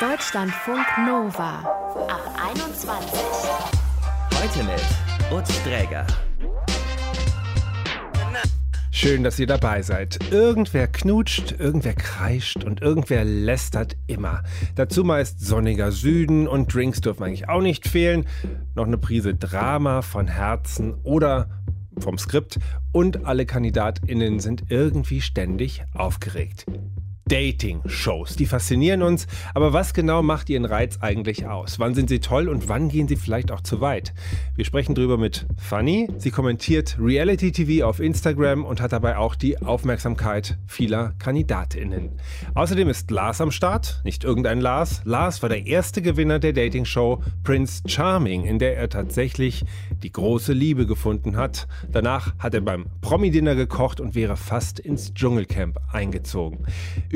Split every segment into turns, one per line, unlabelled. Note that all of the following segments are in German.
Deutschlandfunk Nova ab 21.
Heute mit Utz Dräger.
Schön, dass ihr dabei seid. Irgendwer knutscht, irgendwer kreischt und irgendwer lästert immer. Dazu meist sonniger Süden und Drinks dürfen eigentlich auch nicht fehlen. Noch eine Prise Drama von Herzen oder vom Skript und alle KandidatInnen sind irgendwie ständig aufgeregt. Dating-Shows. Die faszinieren uns, aber was genau macht ihren Reiz eigentlich aus? Wann sind sie toll und wann gehen sie vielleicht auch zu weit? Wir sprechen drüber mit Fanny. Sie kommentiert Reality TV auf Instagram und hat dabei auch die Aufmerksamkeit vieler KandidatInnen. Außerdem ist Lars am Start, nicht irgendein Lars. Lars war der erste Gewinner der Dating-Show Prince Charming, in der er tatsächlich die große Liebe gefunden hat. Danach hat er beim Promi-Dinner gekocht und wäre fast ins Dschungelcamp eingezogen.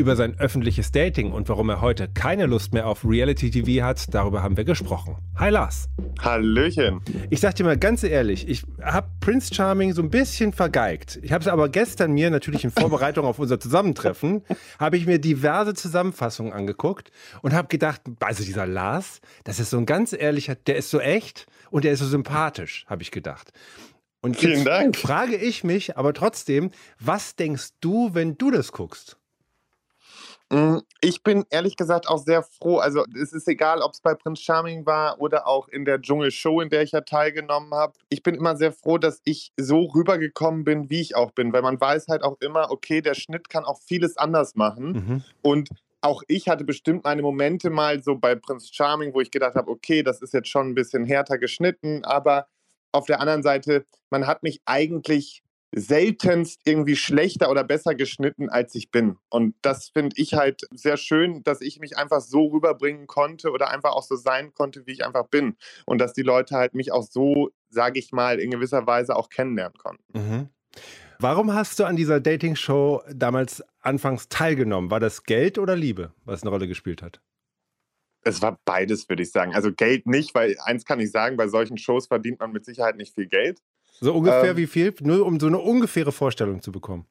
Über sein öffentliches Dating und warum er heute keine Lust mehr auf Reality TV hat, darüber haben wir gesprochen. Hi Lars.
Hallöchen.
Ich sag dir mal ganz ehrlich, ich habe Prince Charming so ein bisschen vergeigt. Ich habe es aber gestern mir natürlich in Vorbereitung auf unser Zusammentreffen, habe ich mir diverse Zusammenfassungen angeguckt und habe gedacht, also dieser Lars, das ist so ein ganz ehrlicher, der ist so echt und der ist so sympathisch, habe ich gedacht. Und
Vielen Dank.
frage ich mich aber trotzdem, was denkst du, wenn du das guckst?
Mm, ich bin ehrlich gesagt auch sehr froh. Also es ist egal, ob es bei Prince Charming war oder auch in der Dschungelshow, in der ich ja teilgenommen habe. Ich bin immer sehr froh, dass ich so rübergekommen bin, wie ich auch bin, weil man weiß halt auch immer, okay, der Schnitt kann auch vieles anders machen.
Mhm.
Und auch ich hatte bestimmt meine Momente mal so bei Prince Charming, wo ich gedacht habe, okay, das ist jetzt schon ein bisschen härter geschnitten, aber auf der anderen Seite, man hat mich eigentlich seltenst irgendwie schlechter oder besser geschnitten, als ich bin. Und das finde ich halt sehr schön, dass ich mich einfach so rüberbringen konnte oder einfach auch so sein konnte, wie ich einfach bin. Und dass die Leute halt mich auch so, sage ich mal, in gewisser Weise auch kennenlernen konnten.
Mhm. Warum hast du an dieser Dating-Show damals anfangs teilgenommen? War das Geld oder Liebe, was eine Rolle gespielt hat?
Es war beides, würde ich sagen. Also Geld nicht, weil eins kann ich sagen, bei solchen Shows verdient man mit Sicherheit nicht viel Geld.
So ungefähr
Ähm,
wie viel? Nur um so eine ungefähre Vorstellung zu bekommen.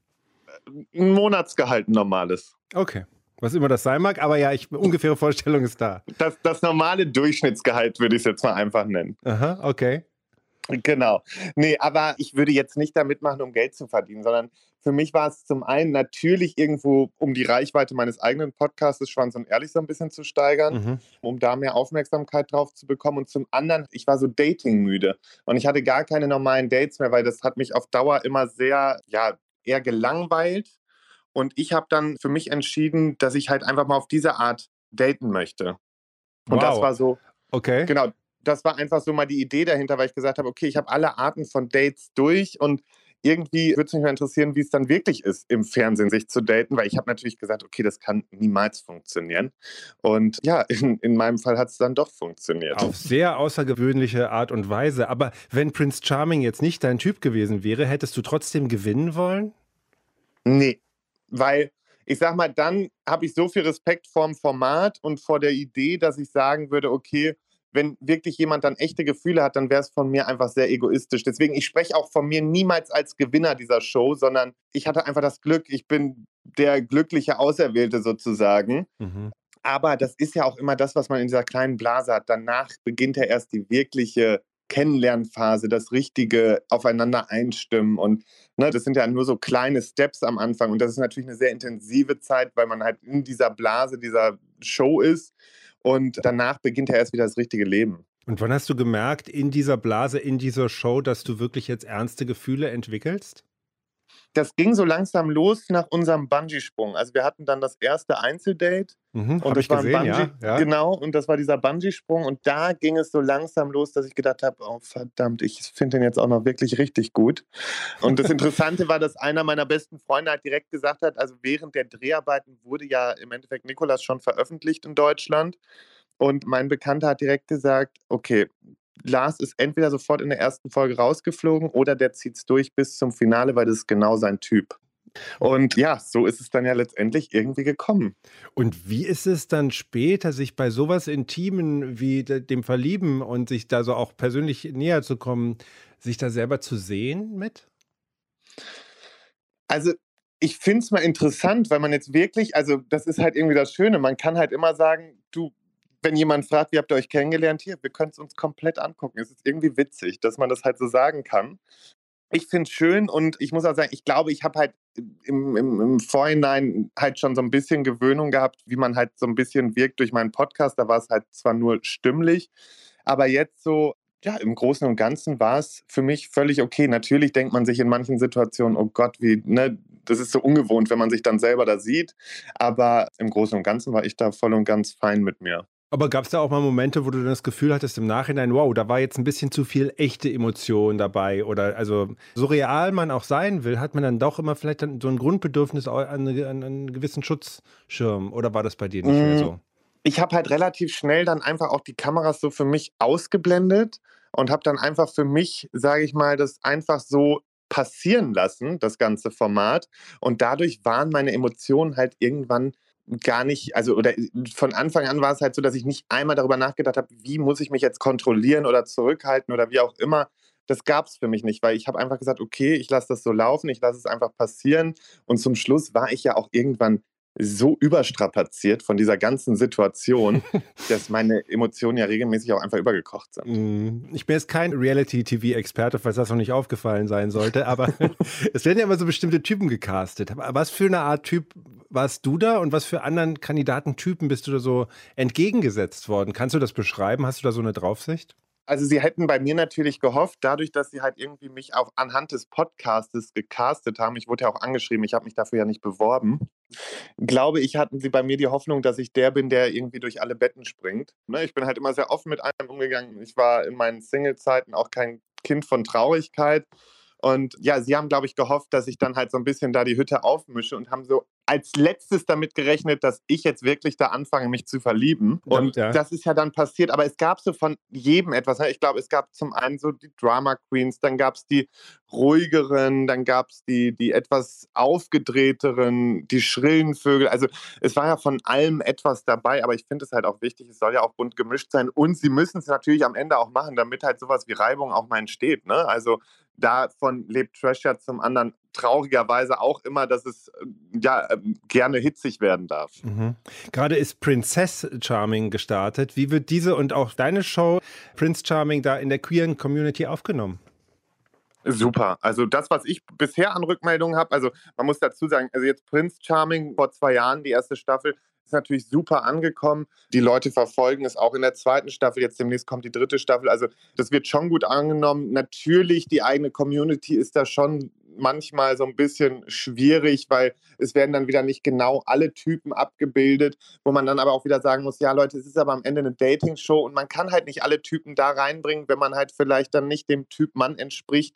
Ein Monatsgehalt ein normales.
Okay. Was immer das sein mag, aber ja, ich, ungefähre Vorstellung ist da.
Das, das normale Durchschnittsgehalt würde ich es jetzt mal einfach nennen.
Aha, okay.
Genau. Nee, aber ich würde jetzt nicht damit machen, um Geld zu verdienen, sondern für mich war es zum einen natürlich irgendwo, um die Reichweite meines eigenen Podcasts Schwanz und Ehrlich so ein bisschen zu steigern,
Mhm.
um da mehr Aufmerksamkeit drauf zu bekommen. Und zum anderen, ich war so datingmüde und ich hatte gar keine normalen Dates mehr, weil das hat mich auf Dauer immer sehr, ja, eher gelangweilt. Und ich habe dann für mich entschieden, dass ich halt einfach mal auf diese Art daten möchte. Und das
Wow.
war so,
Okay.
Genau, das war einfach so mal die Idee dahinter, weil ich gesagt habe, okay, ich habe alle Arten von Dates durch und irgendwie würde es mich mal interessieren, wie es dann wirklich ist, im Fernsehen sich zu daten, weil ich habe natürlich gesagt, okay, das kann niemals funktionieren. Und ja, in, in meinem Fall hat es dann doch funktioniert.
Auf sehr außergewöhnliche Art und Weise. Aber wenn Prince Charming jetzt nicht dein Typ gewesen wäre, hättest du trotzdem gewinnen wollen?
Nee, weil ich sag mal, dann habe ich so viel Respekt vorm Format und vor der Idee, dass ich sagen würde, okay, wenn wirklich jemand dann echte Gefühle hat, dann wäre es von mir einfach sehr egoistisch. Deswegen, ich spreche auch von mir niemals als Gewinner dieser Show, sondern ich hatte einfach das Glück, ich bin der glückliche Auserwählte sozusagen.
Mhm.
Aber das ist ja auch immer das, was man in dieser kleinen Blase hat. Danach beginnt ja erst die wirkliche Kennenlernphase, das richtige Aufeinander einstimmen. Und ne, das sind ja nur so kleine Steps am Anfang. Und das ist natürlich eine sehr intensive Zeit, weil man halt in dieser Blase, dieser Show ist. Und danach beginnt ja erst wieder das richtige Leben.
Und wann hast du gemerkt, in dieser Blase, in dieser Show, dass du wirklich jetzt ernste Gefühle entwickelst?
Das ging so langsam los nach unserem Bungee-Sprung. Also wir hatten dann das erste Einzeldate
Mhm,
Und das war ein
gesehen,
Bungee,
ja. ja.
genau, und das war dieser Bungee-Sprung. Und da ging es so langsam los, dass ich gedacht habe, oh verdammt, ich finde den jetzt auch noch wirklich richtig gut. Und das Interessante war, dass einer meiner besten Freunde halt direkt gesagt hat, also während der Dreharbeiten wurde ja im Endeffekt Nikolas schon veröffentlicht in Deutschland. Und mein Bekannter hat direkt gesagt, okay, Lars ist entweder sofort in der ersten Folge rausgeflogen oder der zieht es durch bis zum Finale, weil das ist genau sein Typ. Und ja, so ist es dann ja letztendlich irgendwie gekommen.
Und wie ist es dann später, sich bei sowas Intimen wie de- dem Verlieben und sich da so auch persönlich näher zu kommen, sich da selber zu sehen mit?
Also ich finde es mal interessant, weil man jetzt wirklich, also das ist halt irgendwie das Schöne, man kann halt immer sagen, du wenn jemand fragt, wie habt ihr euch kennengelernt, hier, wir können es uns komplett angucken. Es ist irgendwie witzig, dass man das halt so sagen kann. Ich finde es schön und ich muss auch sagen, ich glaube, ich habe halt im, im, im, Vorhinein halt schon so ein bisschen Gewöhnung gehabt, wie man halt so ein bisschen wirkt durch meinen Podcast. Da war es halt zwar nur stimmlich, aber jetzt so, ja, im Großen und Ganzen war es für mich völlig okay. Natürlich denkt man sich in manchen Situationen, oh Gott, wie, ne, das ist so ungewohnt, wenn man sich dann selber da sieht. Aber im Großen und Ganzen war ich da voll und ganz fein mit mir.
Aber gab es da auch mal Momente, wo du dann das Gefühl hattest im Nachhinein, wow, da war jetzt ein bisschen zu viel echte Emotion dabei? Oder also so real man auch sein will, hat man dann doch immer vielleicht dann so ein Grundbedürfnis an, an einen gewissen Schutzschirm? Oder war das bei dir nicht mehr mm, so?
Ich habe halt relativ schnell dann einfach auch die Kameras so für mich ausgeblendet und habe dann einfach für mich, sage ich mal, das einfach so passieren lassen, das ganze Format. Und dadurch waren meine Emotionen halt irgendwann gar nicht, also oder äh, von Anfang an war es halt so, dass ich nicht einmal darüber nachgedacht habe, wie muss ich mich jetzt kontrollieren oder zurückhalten oder wie auch immer. Das gab es für mich nicht, weil ich habe einfach gesagt, okay, ich lasse das so laufen, ich lasse es einfach passieren. Und zum Schluss war ich ja auch irgendwann so überstrapaziert von dieser ganzen Situation, dass meine Emotionen ja regelmäßig auch einfach übergekocht sind.
Mm, ich bin jetzt kein Reality-TV-Experte, falls das noch nicht aufgefallen sein sollte, aber es werden ja immer so bestimmte Typen gecastet. Was für eine Art Typ warst du da und was für anderen Kandidatentypen bist du da so entgegengesetzt worden? Kannst du das beschreiben? Hast du da so eine Draufsicht?
Also sie hätten bei mir natürlich gehofft, dadurch, dass sie halt irgendwie mich auch anhand des Podcastes gecastet haben, ich wurde ja auch angeschrieben, ich habe mich dafür ja nicht beworben, glaube ich, hatten sie bei mir die Hoffnung, dass ich der bin, der irgendwie durch alle Betten springt. Ne, ich bin halt immer sehr offen mit einem umgegangen. Ich war in meinen Single-Zeiten auch kein Kind von Traurigkeit. Und ja, sie haben, glaube ich, gehofft, dass ich dann halt so ein bisschen da die Hütte aufmische und haben so als letztes damit gerechnet, dass ich jetzt wirklich da anfange, mich zu verlieben. Und ja. das ist ja dann passiert. Aber es gab so von jedem etwas. Ne? Ich glaube, es gab zum einen so die Drama Queens, dann gab es die ruhigeren, dann gab es die, die etwas aufgedrehteren, die schrillen Vögel. Also es war ja von allem etwas dabei, aber ich finde es halt auch wichtig, es soll ja auch bunt gemischt sein. Und sie müssen es natürlich am Ende auch machen, damit halt sowas wie Reibung auch mal entsteht. Ne? Also davon lebt Trash ja zum anderen traurigerweise auch immer, dass es äh, ja ähm, gerne hitzig werden darf.
Mhm. Gerade ist Princess Charming gestartet. Wie wird diese und auch deine Show Prince Charming da in der queeren Community aufgenommen?
Super. Also das, was ich bisher an Rückmeldungen habe, also man muss dazu sagen, also jetzt Prince Charming vor zwei Jahren, die erste Staffel, ist natürlich super angekommen. Die Leute verfolgen es auch in der zweiten Staffel. Jetzt demnächst kommt die dritte Staffel. Also das wird schon gut angenommen. Natürlich, die eigene Community ist da schon manchmal so ein bisschen schwierig, weil es werden dann wieder nicht genau alle Typen abgebildet, wo man dann aber auch wieder sagen muss, ja Leute, es ist aber am Ende eine Dating-Show und man kann halt nicht alle Typen da reinbringen, wenn man halt vielleicht dann nicht dem Typ Mann entspricht,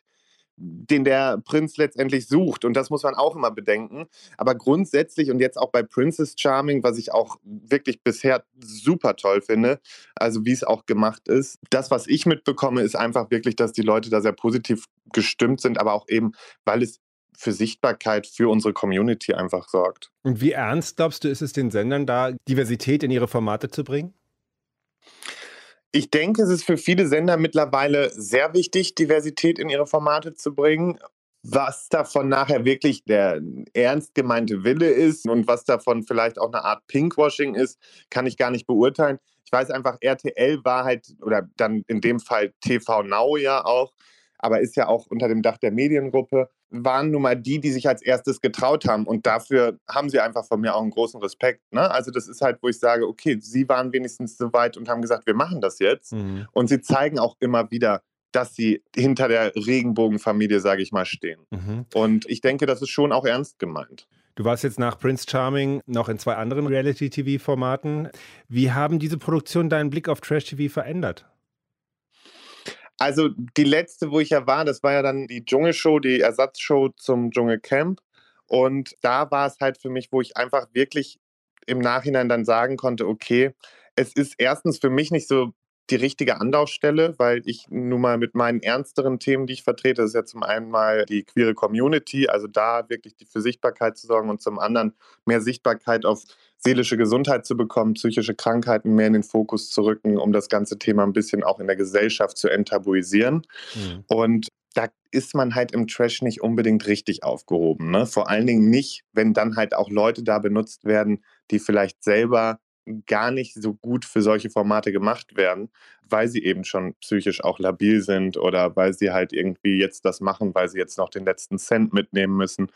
den der Prinz letztendlich sucht. Und das muss man auch immer bedenken. Aber grundsätzlich und jetzt auch bei Princess Charming, was ich auch wirklich bisher super toll finde, also wie es auch gemacht ist, das, was ich mitbekomme, ist einfach wirklich, dass die Leute da sehr positiv gestimmt sind, aber auch eben, weil es für Sichtbarkeit für unsere Community einfach sorgt.
Und wie ernst glaubst du, ist es den Sendern da, Diversität in ihre Formate zu bringen?
Ich denke, es ist für viele Sender mittlerweile sehr wichtig, Diversität in ihre Formate zu bringen. Was davon nachher wirklich der ernst gemeinte Wille ist und was davon vielleicht auch eine Art Pinkwashing ist, kann ich gar nicht beurteilen. Ich weiß einfach, RTL war halt, oder dann in dem Fall TV Now ja auch, aber ist ja auch unter dem Dach der Mediengruppe, waren nun mal die, die sich als erstes getraut haben. Und dafür haben sie einfach von mir auch einen großen Respekt. Ne? Also das ist halt, wo ich sage, okay, sie waren wenigstens so weit und haben gesagt, wir machen das jetzt. Mhm. Und sie zeigen auch immer wieder, dass sie hinter der Regenbogenfamilie, sage ich mal, stehen. Mhm. Und ich denke, das ist schon auch ernst gemeint.
Du warst jetzt nach Prince Charming noch in zwei anderen Reality-TV-Formaten. Wie haben diese Produktionen deinen Blick auf Trash-TV verändert?
Also die letzte, wo ich ja war, das war ja dann die Dschungelshow, die Ersatzshow zum Dschungelcamp. Und da war es halt für mich, wo ich einfach wirklich im Nachhinein dann sagen konnte, okay, es ist erstens für mich nicht so die richtige Anlaufstelle, weil ich nun mal mit meinen ernsteren Themen, die ich vertrete, das ist ja zum einen mal die queere Community, also da wirklich für Sichtbarkeit zu sorgen und zum anderen mehr Sichtbarkeit auf seelische Gesundheit zu bekommen, psychische Krankheiten mehr in den Fokus zu rücken, um das ganze Thema ein bisschen auch in der Gesellschaft zu enttabuisieren. Mhm. Und da ist man halt im Trash nicht unbedingt richtig aufgehoben. Ne? Vor allen Dingen nicht, wenn dann halt auch Leute da benutzt werden, die vielleicht selber gar nicht so gut für solche Formate gemacht werden, weil sie eben schon psychisch auch labil sind oder weil sie halt irgendwie jetzt das machen, weil sie jetzt noch den letzten Cent mitnehmen müssen.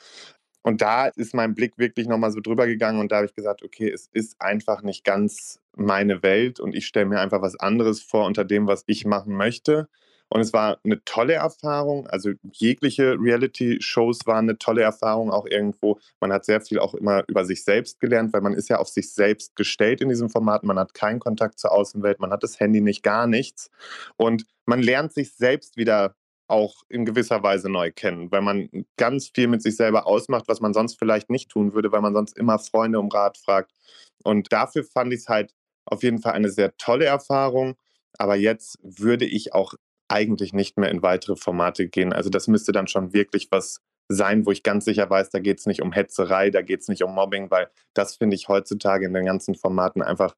Und da ist mein Blick wirklich nochmal so drüber gegangen und da habe ich gesagt, okay, es ist einfach nicht ganz meine Welt und ich stelle mir einfach was anderes vor unter dem, was ich machen möchte. Und es war eine tolle Erfahrung. Also jegliche Reality-Shows waren eine tolle Erfahrung auch irgendwo. Man hat sehr viel auch immer über sich selbst gelernt, weil man ist ja auf sich selbst gestellt in diesem Format. Man hat keinen Kontakt zur Außenwelt, man hat das Handy nicht, gar nichts. Und man lernt sich selbst wieder auch in gewisser Weise neu kennen, weil man ganz viel mit sich selber ausmacht, was man sonst vielleicht nicht tun würde, weil man sonst immer Freunde um Rat fragt. Und dafür fand ich es halt auf jeden Fall eine sehr tolle Erfahrung. Aber jetzt würde ich auch eigentlich nicht mehr in weitere Formate gehen. Also das müsste dann schon wirklich was sein, wo ich ganz sicher weiß, da geht es nicht um Hetzerei, da geht es nicht um Mobbing, weil das finde ich heutzutage in den ganzen Formaten einfach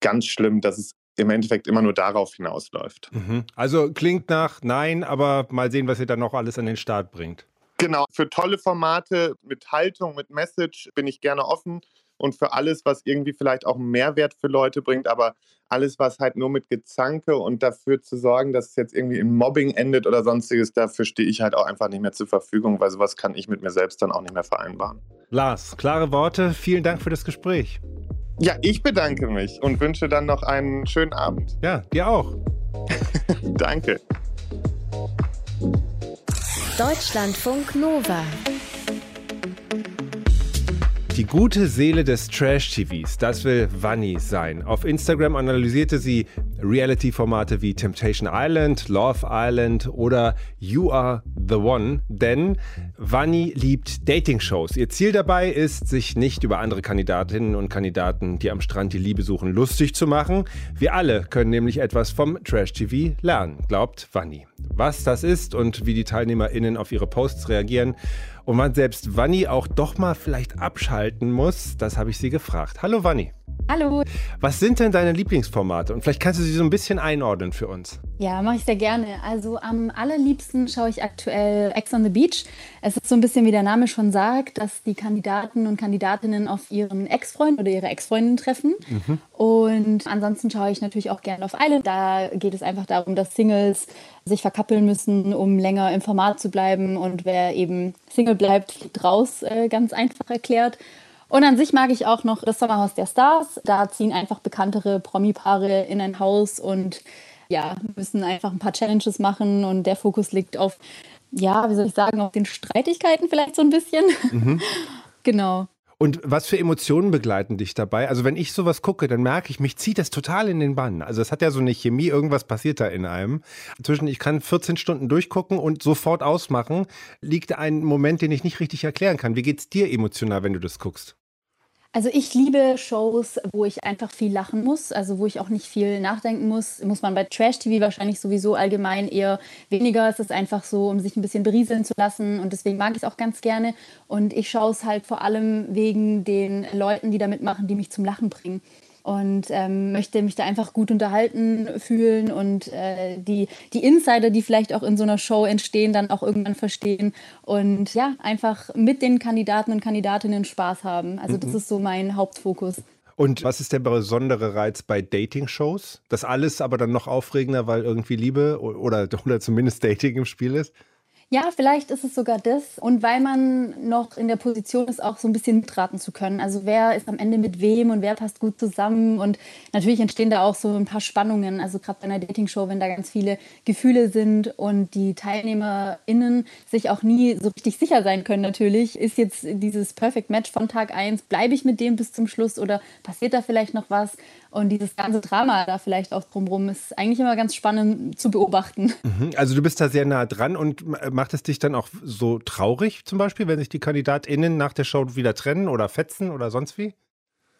ganz schlimm, dass es im Endeffekt immer nur darauf hinausläuft.
Mhm. Also klingt nach Nein, aber mal sehen, was ihr dann noch alles an den Start bringt.
Genau, für tolle Formate mit Haltung, mit Message bin ich gerne offen und für alles, was irgendwie vielleicht auch einen Mehrwert für Leute bringt, aber alles, was halt nur mit Gezanke und dafür zu sorgen, dass es jetzt irgendwie in Mobbing endet oder sonstiges, dafür stehe ich halt auch einfach nicht mehr zur Verfügung, weil sowas kann ich mit mir selbst dann auch nicht mehr vereinbaren.
Lars, klare Worte, vielen Dank für das Gespräch.
Ja, ich bedanke mich und wünsche dann noch einen schönen Abend.
Ja, dir auch.
Danke.
Deutschlandfunk Nova.
Die gute Seele des Trash-TVs, das will Vanni sein. Auf Instagram analysierte sie Reality-Formate wie Temptation Island, Love Island oder You Are the One, denn Vanni liebt Dating-Shows. Ihr Ziel dabei ist, sich nicht über andere Kandidatinnen und Kandidaten, die am Strand die Liebe suchen, lustig zu machen. Wir alle können nämlich etwas vom Trash-TV lernen, glaubt Vanni. Was das ist und wie die TeilnehmerInnen auf ihre Posts reagieren und man selbst Vanni auch doch mal vielleicht abschalten muss, das habe ich sie gefragt. Hallo Vanni.
Hallo.
Was sind denn deine Lieblingsformate? Und vielleicht kannst du sie so ein bisschen einordnen für uns.
Ja, mache ich sehr gerne. Also am allerliebsten schaue ich aktuell Ex on the Beach. Es ist so ein bisschen wie der Name schon sagt, dass die Kandidaten und Kandidatinnen auf ihren Ex-Freund oder ihre Ex-Freundin treffen. Mhm. Und ansonsten schaue ich natürlich auch gerne auf Island. Da geht es einfach darum, dass Singles sich verkappeln müssen, um länger im Format zu bleiben. Und wer eben Single bleibt, fliegt raus, äh, ganz einfach erklärt. Und an sich mag ich auch noch das Sommerhaus der Stars. Da ziehen einfach bekanntere Promi-Paare in ein Haus und ja, müssen einfach ein paar Challenges machen und der Fokus liegt auf, ja, wie soll ich sagen, auf den Streitigkeiten vielleicht so ein bisschen. Mhm. genau.
Und was für Emotionen begleiten dich dabei? Also wenn ich sowas gucke, dann merke ich, mich zieht das total in den Bann. Also es hat ja so eine Chemie, irgendwas passiert da in einem. Zwischen ich kann 14 Stunden durchgucken und sofort ausmachen, liegt ein Moment, den ich nicht richtig erklären kann. Wie geht es dir emotional, wenn du das guckst?
Also ich liebe Shows, wo ich einfach viel lachen muss, also wo ich auch nicht viel nachdenken muss. Muss man bei Trash-TV wahrscheinlich sowieso allgemein eher weniger. Es ist einfach so, um sich ein bisschen berieseln zu lassen und deswegen mag ich es auch ganz gerne. Und ich schaue es halt vor allem wegen den Leuten, die da mitmachen, die mich zum Lachen bringen und ähm, möchte mich da einfach gut unterhalten fühlen und äh, die, die Insider, die vielleicht auch in so einer Show entstehen, dann auch irgendwann verstehen und ja, einfach mit den Kandidaten und Kandidatinnen Spaß haben. Also das mhm. ist so mein Hauptfokus.
Und was ist der besondere Reiz bei Dating-Shows? Das alles aber dann noch aufregender, weil irgendwie Liebe oder, oder zumindest Dating im Spiel ist?
Ja, vielleicht ist es sogar das. Und weil man noch in der Position ist, auch so ein bisschen mitraten zu können. Also wer ist am Ende mit wem und wer passt gut zusammen. Und natürlich entstehen da auch so ein paar Spannungen. Also gerade bei einer Dating-Show, wenn da ganz viele Gefühle sind und die TeilnehmerInnen sich auch nie so richtig sicher sein können, natürlich, ist jetzt dieses Perfect Match von Tag 1, bleibe ich mit dem bis zum Schluss oder passiert da vielleicht noch was? Und dieses ganze Drama da vielleicht auch drumherum ist eigentlich immer ganz spannend zu beobachten.
Mhm. Also du bist da sehr nah dran und macht es dich dann auch so traurig zum Beispiel, wenn sich die KandidatInnen nach der Show wieder trennen oder fetzen oder sonst wie?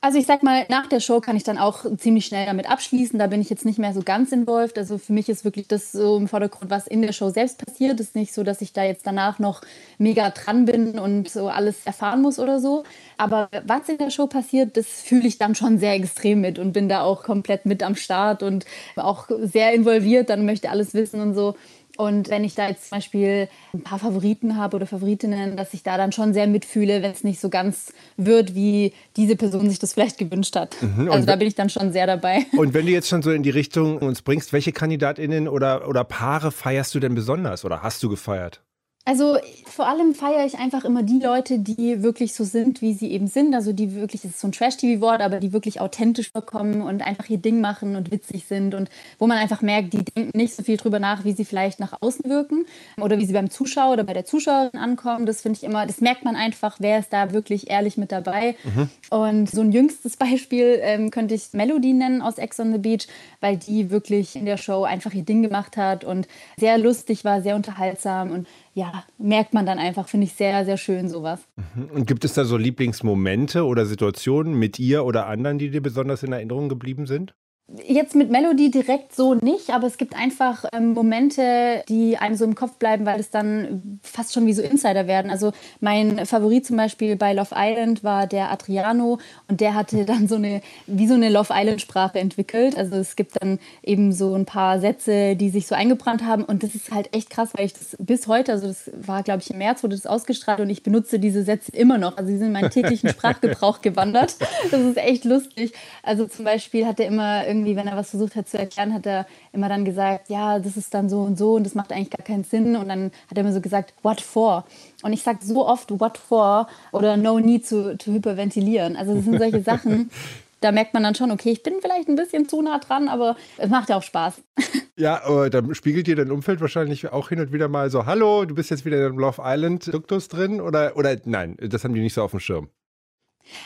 Also ich sag mal, nach der Show kann ich dann auch ziemlich schnell damit abschließen. Da bin ich jetzt nicht mehr so ganz involviert. Also für mich ist wirklich das so im Vordergrund, was in der Show selbst passiert. Es ist nicht so, dass ich da jetzt danach noch mega dran bin und so alles erfahren muss oder so. Aber was in der Show passiert, das fühle ich dann schon sehr extrem mit und bin da auch komplett mit am Start und auch sehr involviert. Dann möchte alles wissen und so. Und wenn ich da jetzt zum Beispiel ein paar Favoriten habe oder Favoritinnen, dass ich da dann schon sehr mitfühle, wenn es nicht so ganz wird, wie diese Person sich das vielleicht gewünscht hat. Mhm. Also da bin ich dann schon sehr dabei.
Und wenn du jetzt schon so in die Richtung uns bringst, welche KandidatInnen oder, oder Paare feierst du denn besonders oder hast du gefeiert?
Also vor allem feiere ich einfach immer die Leute, die wirklich so sind, wie sie eben sind. Also die wirklich, das ist so ein Trash-TV-Wort, aber die wirklich authentisch vorkommen und einfach ihr Ding machen und witzig sind und wo man einfach merkt, die denken nicht so viel drüber nach, wie sie vielleicht nach außen wirken oder wie sie beim Zuschauer oder bei der Zuschauerin ankommen. Das finde ich immer, das merkt man einfach, wer ist da wirklich ehrlich mit dabei. Mhm. Und so ein jüngstes Beispiel ähm, könnte ich Melody nennen aus Ex on the Beach, weil die wirklich in der Show einfach ihr Ding gemacht hat und sehr lustig war, sehr unterhaltsam und ja, merkt man dann einfach, finde ich sehr, sehr schön sowas.
Mhm. Und gibt es da so Lieblingsmomente oder Situationen mit ihr oder anderen, die dir besonders in Erinnerung geblieben sind?
Jetzt mit Melody direkt so nicht, aber es gibt einfach ähm, Momente, die einem so im Kopf bleiben, weil es dann fast schon wie so Insider werden. Also mein Favorit zum Beispiel bei Love Island war der Adriano und der hatte dann so eine, wie so eine Love Island Sprache entwickelt. Also es gibt dann eben so ein paar Sätze, die sich so eingebrannt haben und das ist halt echt krass, weil ich das bis heute, also das war glaube ich im März, wurde das ausgestrahlt und ich benutze diese Sätze immer noch. Also sie sind in meinen täglichen Sprachgebrauch gewandert. Das ist echt lustig. Also zum Beispiel hat er immer irgendwie, wenn er was versucht hat zu erklären, hat er immer dann gesagt, ja, das ist dann so und so und das macht eigentlich gar keinen Sinn. Und dann hat er immer so gesagt, what for? Und ich sage so oft what for oder no need to, to hyperventilieren. Also das sind solche Sachen, da merkt man dann schon, okay, ich bin vielleicht ein bisschen zu nah dran, aber es macht ja auch Spaß.
Ja, aber dann spiegelt dir dein Umfeld wahrscheinlich auch hin und wieder mal so, hallo, du bist jetzt wieder in Love Island Duktus drin oder, oder nein, das haben die nicht so auf dem Schirm.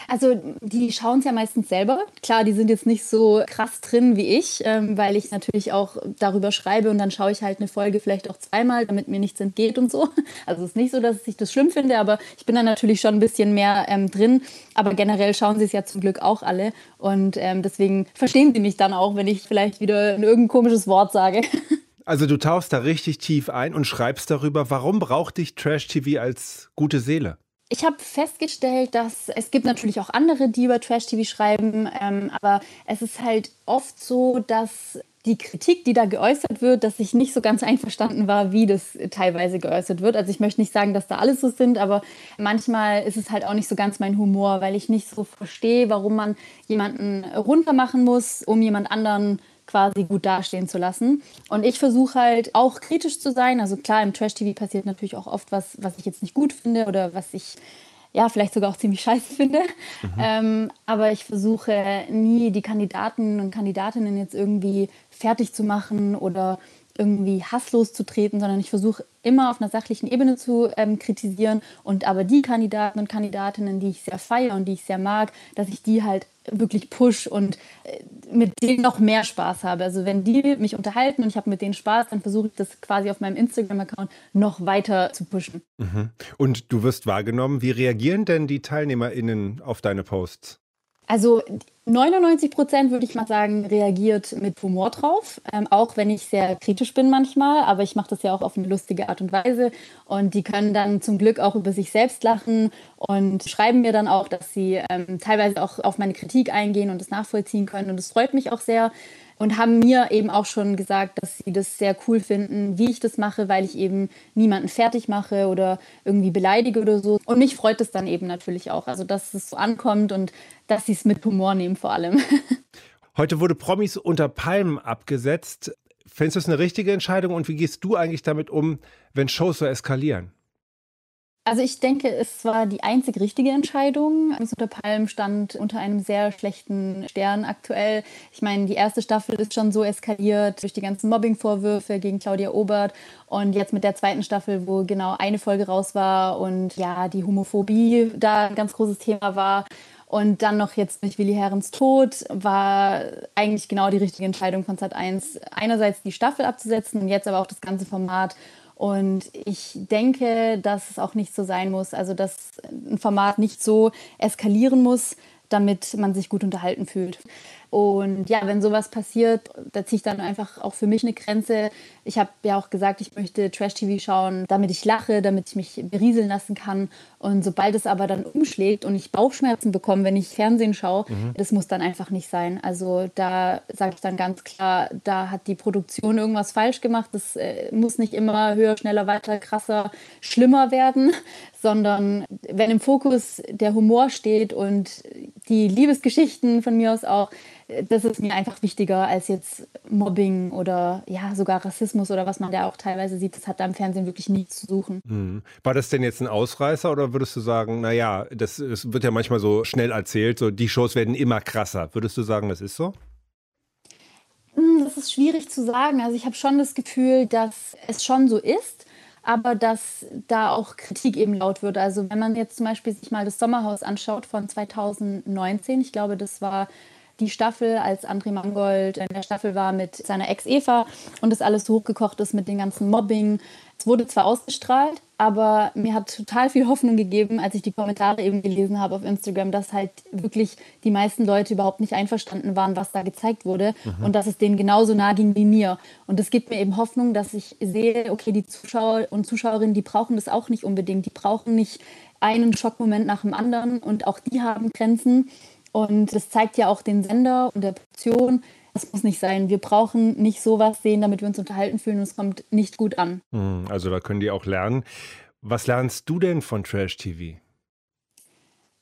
Also die schauen es ja meistens selber. Klar, die sind jetzt nicht so krass drin wie ich, ähm, weil ich natürlich auch darüber schreibe und dann schaue ich halt eine Folge vielleicht auch zweimal, damit mir nichts entgeht und so. Also es ist nicht so, dass ich das schlimm finde, aber ich bin dann natürlich schon ein bisschen mehr ähm, drin. Aber generell schauen sie es ja zum Glück auch alle und ähm, deswegen verstehen sie mich dann auch, wenn ich vielleicht wieder irgendein komisches Wort sage.
Also du tauchst da richtig tief ein und schreibst darüber, warum braucht dich Trash TV als gute Seele?
Ich habe festgestellt, dass es gibt natürlich auch andere, die über Trash-TV schreiben, ähm, aber es ist halt oft so, dass die Kritik, die da geäußert wird, dass ich nicht so ganz einverstanden war, wie das teilweise geäußert wird. Also ich möchte nicht sagen, dass da alles so sind, aber manchmal ist es halt auch nicht so ganz mein Humor, weil ich nicht so verstehe, warum man jemanden runtermachen muss, um jemand anderen quasi gut dastehen zu lassen. Und ich versuche halt auch kritisch zu sein. Also klar, im Trash-TV passiert natürlich auch oft was, was ich jetzt nicht gut finde oder was ich ja, vielleicht sogar auch ziemlich scheiße finde. Mhm. Ähm, aber ich versuche nie die Kandidaten und Kandidatinnen jetzt irgendwie fertig zu machen oder irgendwie hasslos zu treten, sondern ich versuche immer auf einer sachlichen Ebene zu ähm, kritisieren und aber die Kandidaten und Kandidatinnen, die ich sehr feiere und die ich sehr mag, dass ich die halt wirklich push und äh, mit denen noch mehr Spaß habe. Also wenn die mich unterhalten und ich habe mit denen Spaß, dann versuche ich das quasi auf meinem Instagram-Account noch weiter zu pushen.
Mhm. Und du wirst wahrgenommen. Wie reagieren denn die TeilnehmerInnen auf deine Posts?
Also 99 Prozent würde ich mal sagen, reagiert mit Humor drauf, ähm, auch wenn ich sehr kritisch bin manchmal, aber ich mache das ja auch auf eine lustige Art und Weise. Und die können dann zum Glück auch über sich selbst lachen und schreiben mir dann auch, dass sie ähm, teilweise auch auf meine Kritik eingehen und das nachvollziehen können. Und das freut mich auch sehr und haben mir eben auch schon gesagt, dass sie das sehr cool finden, wie ich das mache, weil ich eben niemanden fertig mache oder irgendwie beleidige oder so. Und mich freut es dann eben natürlich auch, also dass es so ankommt und dass sie es mit Humor nehmen vor allem.
Heute wurde Promis unter Palmen abgesetzt. Findest du es eine richtige Entscheidung und wie gehst du eigentlich damit um, wenn Shows so eskalieren?
Also ich denke, es war die einzig richtige Entscheidung. Unter Palm stand unter einem sehr schlechten Stern aktuell. Ich meine, die erste Staffel ist schon so eskaliert durch die ganzen Mobbing-Vorwürfe gegen Claudia Obert. Und jetzt mit der zweiten Staffel, wo genau eine Folge raus war und ja, die Homophobie da ein ganz großes Thema war. Und dann noch jetzt durch Willi Herrens Tod war eigentlich genau die richtige Entscheidung von Sat1, einerseits die Staffel abzusetzen und jetzt aber auch das ganze Format und ich denke, dass es auch nicht so sein muss, also dass ein Format nicht so eskalieren muss, damit man sich gut unterhalten fühlt. Und ja, wenn sowas passiert, da ziehe ich dann einfach auch für mich eine Grenze. Ich habe ja auch gesagt, ich möchte Trash-TV schauen, damit ich lache, damit ich mich berieseln lassen kann. Und sobald es aber dann umschlägt und ich Bauchschmerzen bekomme, wenn ich Fernsehen schaue, mhm. das muss dann einfach nicht sein. Also da sage ich dann ganz klar, da hat die Produktion irgendwas falsch gemacht. Das äh, muss nicht immer höher, schneller, weiter, krasser, schlimmer werden, sondern wenn im Fokus der Humor steht und die Liebesgeschichten von mir aus auch, das ist mir einfach wichtiger als jetzt Mobbing oder ja, sogar Rassismus oder was man da auch teilweise sieht. Das hat da im Fernsehen wirklich nie zu suchen.
Mhm. War das denn jetzt ein Ausreißer oder würdest du sagen, naja, das, das wird ja manchmal so schnell erzählt, so die Shows werden immer krasser. Würdest du sagen, das ist so?
Hm, das ist schwierig zu sagen. Also ich habe schon das Gefühl, dass es schon so ist aber dass da auch Kritik eben laut wird. Also wenn man jetzt zum Beispiel sich mal das Sommerhaus anschaut von 2019, ich glaube, das war die Staffel, als André Mangold in der Staffel war mit seiner Ex Eva und das alles so hochgekocht ist mit dem ganzen Mobbing. Es wurde zwar ausgestrahlt, aber mir hat total viel Hoffnung gegeben, als ich die Kommentare eben gelesen habe auf Instagram, dass halt wirklich die meisten Leute überhaupt nicht einverstanden waren, was da gezeigt wurde mhm. und dass es denen genauso nah ging wie mir. Und das gibt mir eben Hoffnung, dass ich sehe, okay, die Zuschauer und Zuschauerinnen, die brauchen das auch nicht unbedingt. Die brauchen nicht einen Schockmoment nach dem anderen und auch die haben Grenzen. Und das zeigt ja auch den Sender und der Produktion, das muss nicht sein. Wir brauchen nicht sowas sehen, damit wir uns unterhalten fühlen und es kommt nicht gut an.
Hm, also da können die auch lernen. Was lernst du denn von Trash TV?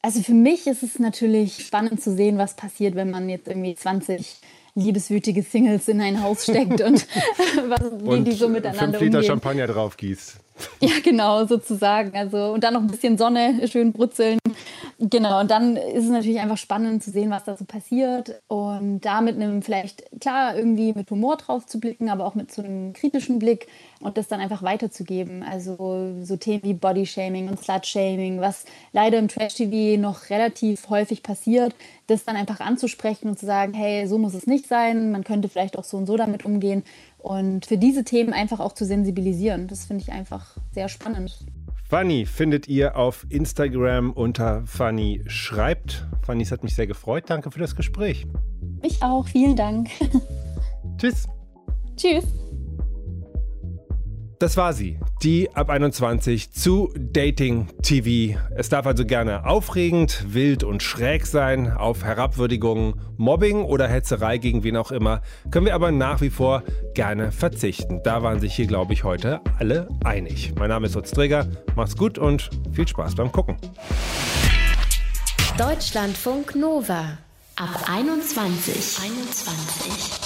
Also für mich ist es natürlich spannend zu sehen, was passiert, wenn man jetzt irgendwie 20 liebeswütige Singles in ein Haus steckt und was, wie
und
die so miteinander
fünf Liter umgehen. Champagner drauf gießt.
Ja, genau, sozusagen. Also, und dann noch ein bisschen Sonne, schön brutzeln. Genau, und dann ist es natürlich einfach spannend zu sehen, was da so passiert. Und da mit einem vielleicht, klar, irgendwie mit Humor drauf zu blicken, aber auch mit so einem kritischen Blick und das dann einfach weiterzugeben. Also so Themen wie Bodyshaming und Slutshaming, was leider im Trash-TV noch relativ häufig passiert, das dann einfach anzusprechen und zu sagen, hey, so muss es nicht sein, man könnte vielleicht auch so und so damit umgehen und für diese Themen einfach auch zu sensibilisieren. Das finde ich einfach sehr spannend.
Fanny findet ihr auf Instagram unter Fanny schreibt. Fanny, es hat mich sehr gefreut. Danke für das Gespräch.
Mich auch. Vielen Dank.
Tschüss.
Tschüss.
Das war sie, die ab 21 zu Dating TV. Es darf also gerne aufregend, wild und schräg sein. Auf Herabwürdigungen, Mobbing oder Hetzerei gegen wen auch immer können wir aber nach wie vor gerne verzichten. Da waren sich hier, glaube ich, heute alle einig. Mein Name ist Lutz Träger. Macht's gut und viel Spaß beim Gucken.
Deutschlandfunk Nova ab 21. 21.